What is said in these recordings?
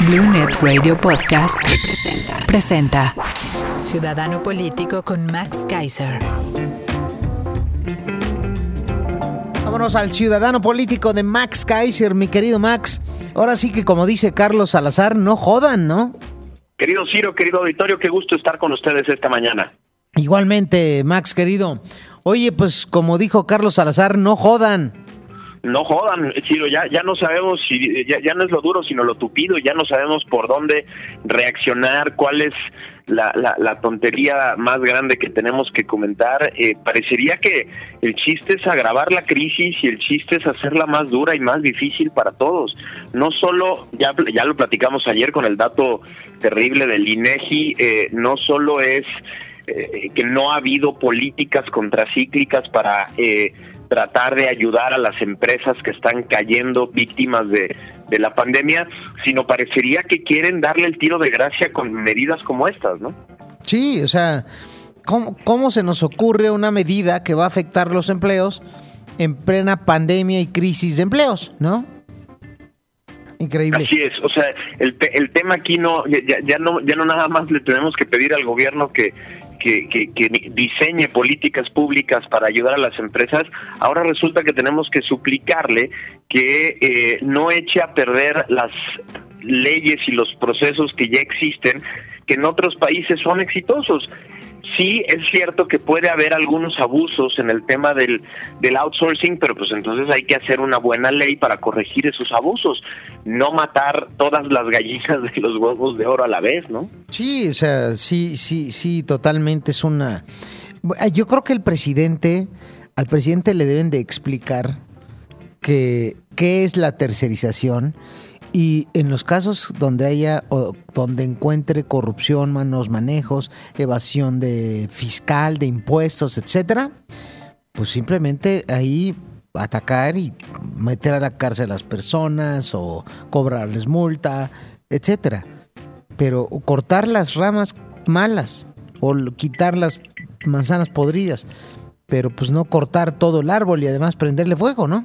Blue Net Radio Podcast presenta. presenta Ciudadano Político con Max Kaiser. Vámonos al ciudadano político de Max Kaiser, mi querido Max. Ahora sí que como dice Carlos Salazar, no jodan, ¿no? Querido Ciro, querido auditorio, qué gusto estar con ustedes esta mañana. Igualmente, Max, querido. Oye, pues como dijo Carlos Salazar, no jodan no jodan, Ciro, ya, ya no sabemos si, ya, ya no es lo duro, sino lo tupido, ya no sabemos por dónde reaccionar, cuál es la, la, tontería más grande que tenemos que comentar. Eh, parecería que el chiste es agravar la crisis y el chiste es hacerla más dura y más difícil para todos. No solo, ya, ya lo platicamos ayer con el dato terrible del INEGI, eh, no solo es eh, que no ha habido políticas contracíclicas para... Eh, tratar de ayudar a las empresas que están cayendo víctimas de, la pandemia, sino parecería que quieren darle el tiro de gracia con medidas como estas, ¿no? Sí, o sea, ¿cómo, ¿cómo se nos ocurre una medida que va a afectar los empleos en plena pandemia y crisis de empleos, ¿no? Increíble. Así es, o sea, el, el tema aquí no ya, ya, no ya no nada más le tenemos que pedir al gobierno que que, diseñe políticas públicas para ayudar a las empresas, ahora resulta que tenemos que suplicarle que eh, no eche a perder las leyes y los procesos que ya existen, que en otros países son exitosos sí es cierto que puede haber algunos abusos en el tema del, del outsourcing, pero pues entonces hay que hacer una buena ley para corregir esos abusos, no matar todas las gallinas de los huevos de oro a la vez, ¿no? Sí, o sea, sí, sí, sí, totalmente es una... Yo creo que el presidente, al presidente le deben de explicar que qué es la tercerización y en los casos donde haya o donde encuentre corrupción, malos manejos, evasión de fiscal, de impuestos, etcétera, pues simplemente ahí atacar y meter a la cárcel a las personas o cobrarles multa, etcétera. Pero cortar las ramas malas o quitar las manzanas podridas, pero pues no cortar todo el árbol y además prenderle fuego, ¿no?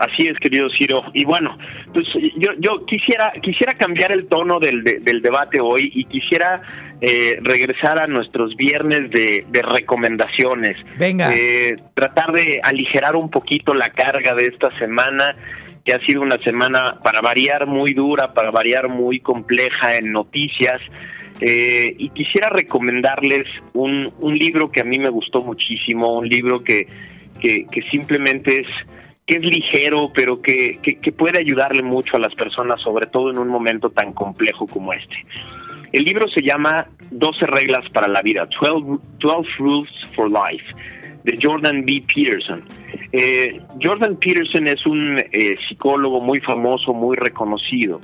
Así es, querido Ciro. Y bueno, pues yo, yo quisiera quisiera cambiar el tono del, del debate hoy y quisiera eh, regresar a nuestros viernes de, recomendaciones. Venga. Eh, tratar de aligerar un poquito la carga de esta semana que ha sido una semana para variar muy dura, para variar muy compleja en noticias. Eh, y quisiera recomendarles un, un libro que a mí me gustó muchísimo, un libro que, que, que simplemente es que es ligero, pero que, que, puede ayudarle mucho a las personas, sobre todo en un momento tan complejo como este. El libro se llama 12 reglas para la vida, 12, 12 Rules for Life, de Jordan B. Peterson. Eh, Jordan Peterson es un eh, psicólogo muy famoso, muy reconocido.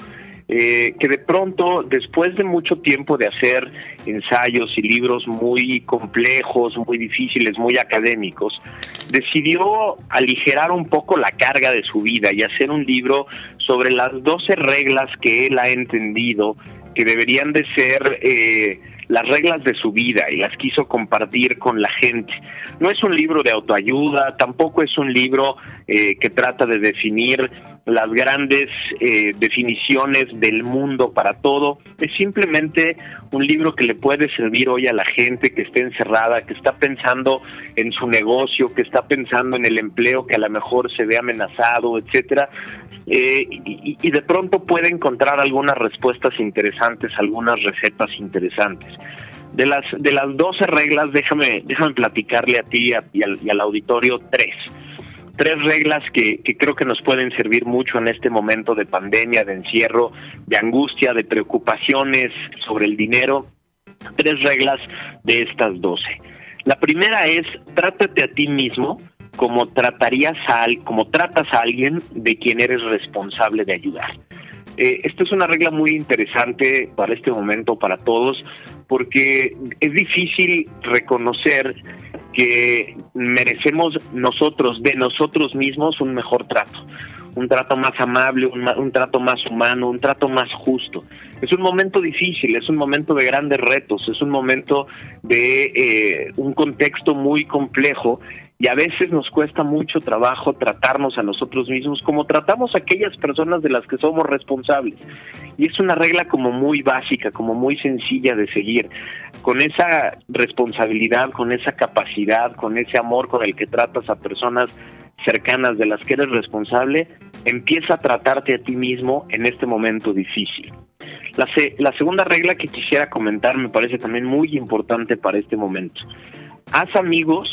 Eh, que de pronto, después de mucho tiempo de hacer ensayos y libros muy complejos, muy difíciles, muy académicos, decidió aligerar un poco la carga de su vida y hacer un libro sobre las 12 reglas que él ha entendido que deberían de ser eh, las reglas de su vida y las quiso compartir con la gente. No es un libro de autoayuda, tampoco es un libro eh, que trata de definir las grandes eh, definiciones del mundo para todo, es simplemente un libro que le puede servir hoy a la gente que esté encerrada, que está pensando en su negocio, que está pensando en el empleo que a lo mejor se ve amenazado, etcétera, eh, y, de pronto puede encontrar algunas respuestas interesantes, algunas recetas interesantes. De las de las 12 reglas, déjame déjame platicarle a ti y, al, auditorio tres. Tres reglas que, que creo que nos pueden servir mucho en este momento de pandemia, de encierro, de angustia, de preocupaciones sobre el dinero. Tres reglas de estas 12. La primera es, trátate a ti mismo como tratarías a, como tratas a alguien de quien eres responsable de ayudar. Eh, esto es una regla muy interesante para este momento, para todos, porque es difícil reconocer que merecemos nosotros, de nosotros mismos, un mejor trato un trato más amable, un, trato más humano, un trato más justo. Es un momento difícil, es un momento de grandes retos, es un momento de eh, un contexto muy complejo y a veces nos cuesta mucho trabajo tratarnos a nosotros mismos como tratamos a aquellas personas de las que somos responsables. Y es una regla como muy básica, como muy sencilla de seguir. Con esa responsabilidad, con esa capacidad, con ese amor con el que tratas a personas cercanas de las que eres responsable, empieza a tratarte a ti mismo en este momento difícil. La, segunda regla que quisiera comentar me parece también muy importante para este momento. Haz amigos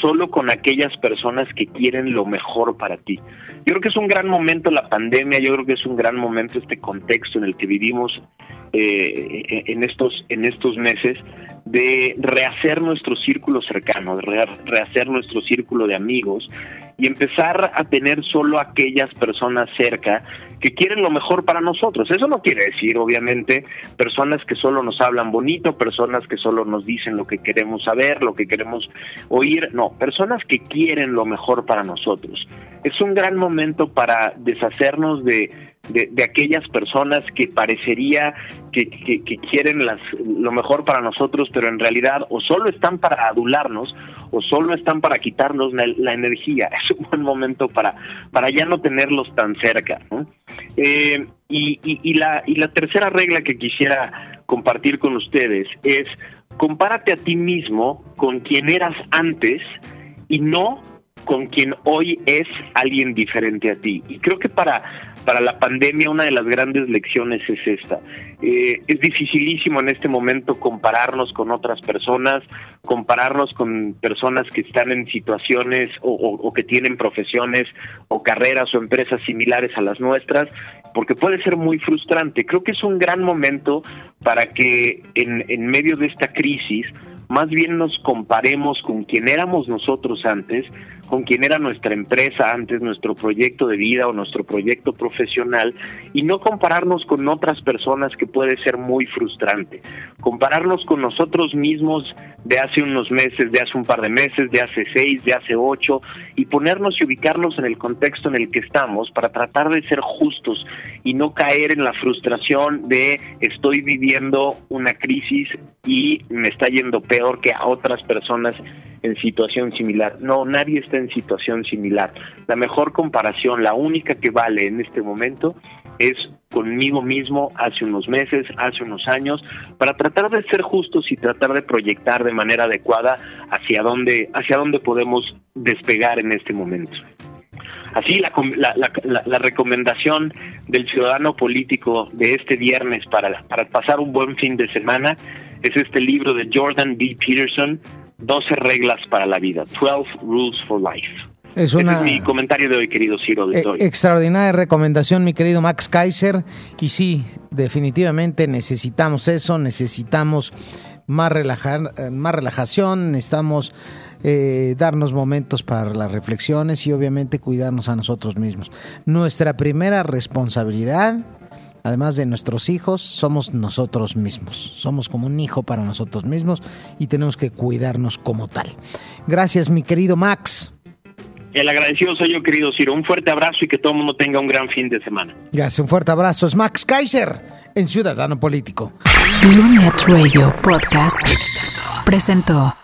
solo con aquellas personas que quieren lo mejor para ti. Yo creo que es un gran momento la pandemia, yo creo que es un gran momento este contexto en el que vivimos eh, en estos en estos meses de rehacer nuestro círculo cercano, de rehacer nuestro círculo de amigos y empezar a tener solo aquellas personas cerca que quieren lo mejor para nosotros. Eso no quiere decir, obviamente, personas que solo nos hablan bonito, personas que solo nos dicen lo que queremos saber, lo que queremos oír, no, personas que quieren lo mejor para nosotros. Es un gran momento para deshacernos de de, aquellas personas que parecería que, quieren las, lo mejor para nosotros, pero en realidad o solo están para adularnos o solo están para quitarnos la, energía. Es un buen momento para, para ya no tenerlos tan cerca. Eh, y, y, la, y la tercera regla que quisiera compartir con ustedes es compárate a ti mismo con quien eras antes y no con quien hoy es alguien diferente a ti. Y creo que para, para la pandemia una de las grandes lecciones es esta. Eh, es dificilísimo en este momento compararnos con otras personas, compararnos con personas que están en situaciones o, que tienen profesiones o carreras o empresas similares a las nuestras, porque puede ser muy frustrante. Creo que es un gran momento para que en, en medio de esta crisis más bien nos comparemos con quien éramos nosotros antes, con quien era nuestra empresa antes, nuestro proyecto de vida o nuestro proyecto profesional, y no compararnos con otras personas que puede ser muy frustrante. Compararnos con nosotros mismos de hace unos meses, de hace un par de meses, de hace seis, de hace ocho, y ponernos y ubicarnos en el contexto en el que estamos para tratar de ser justos y no caer en la frustración de estoy viviendo una crisis y me está yendo peor que a otras personas en situación similar. No, nadie está en situación similar. La mejor comparación, la única que vale en este momento, es conmigo mismo hace unos meses, hace unos años, para tratar de ser justos y tratar de proyectar de manera adecuada hacia dónde, hacia dónde podemos despegar en este momento. Así, la, la, la, recomendación del ciudadano político de este viernes para, para pasar un buen fin de semana es este libro de Jordan B. Peterson, 12 reglas para la vida, 12 Rules for Life. Es, una, mi comentario de hoy, querido Ciro. Eh, extraordinaria recomendación, mi querido Max Kaiser. Y sí, definitivamente necesitamos eso, necesitamos más, relajar, eh, más relajación, necesitamos eh, darnos momentos para las reflexiones y obviamente cuidarnos a nosotros mismos. Nuestra primera responsabilidad además de nuestros hijos, somos nosotros mismos. Somos como un hijo para nosotros mismos y tenemos que cuidarnos como tal. Gracias, mi querido Max. El agradecido soy yo, querido Ciro. Un fuerte abrazo y que todo el mundo tenga un gran fin de semana. Gracias, un fuerte abrazo. Es Max Kaiser en Ciudadano Político. Lunet Radio Podcast presentó.